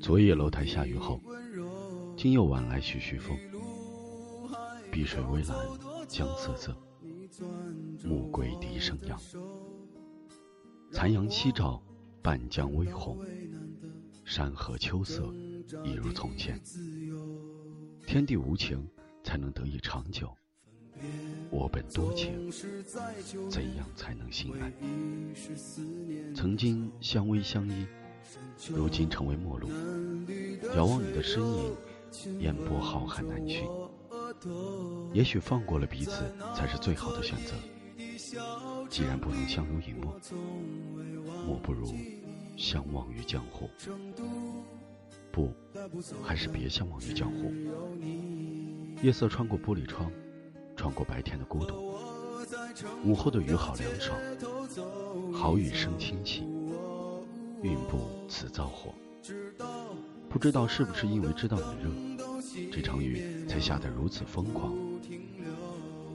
昨夜楼台下雨后，今又晚来徐徐风。碧水微澜，江瑟瑟，暮归笛声扬。残阳西照，半江微红，山河秋色一如从前。天地无情，才能得以长久。我本多情，怎样才能心安？曾经相偎相依，如今成为陌路。遥望你的身影，烟波浩瀚难寻。也许放过了彼此，才是最好的选择。既然不能相濡以沫，莫不如相忘于江湖。不，还是别相忘于江湖。夜色穿过玻璃窗。穿过白天的孤独，午后的雨好凉爽，好雨生清气，云不辞灶火。不知道是不是因为知道你热，这场雨才下得如此疯狂。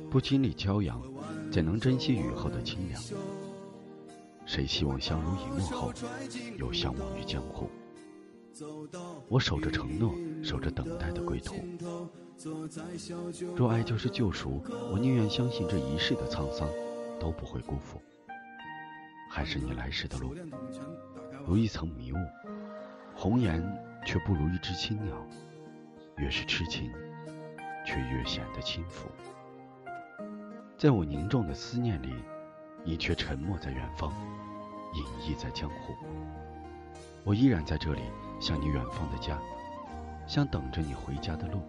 不经历骄阳，怎能珍惜雨后的清凉？谁希望相濡以沫后，又相忘于江湖？我守着承诺，守着等待的归途。若爱就是救赎，我宁愿相信这一世的沧桑都不会辜负。还是你来时的路，如一层迷雾，红颜却不如一只青鸟。越是痴情，却越显得轻浮。在我凝重的思念里，你却沉默在远方，隐逸在江湖。我依然在这里，像你远方的家，像等着你回家的路。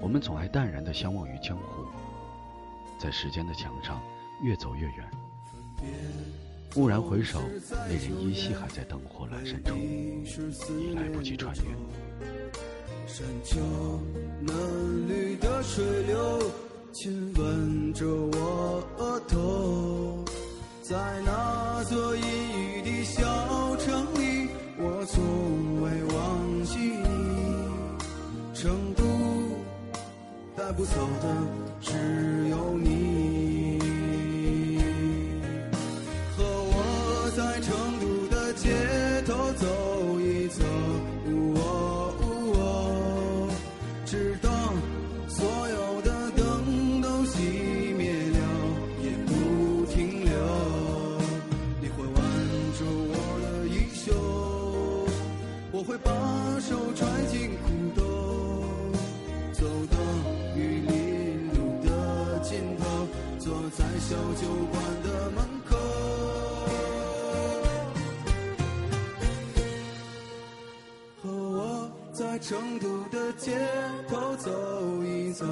我们总爱淡然的相忘于江湖，在时间的墙上越走越远。蓦然回首，那人依稀还在灯火阑珊处，已来不及穿越。山丘嫩绿的水流，亲吻着带不走的只有你。和我在成都的街头走一走，哦直到所有的灯都熄灭了，也不停留。你会挽住我的衣袖，我会把手揣进成都的街头走一走，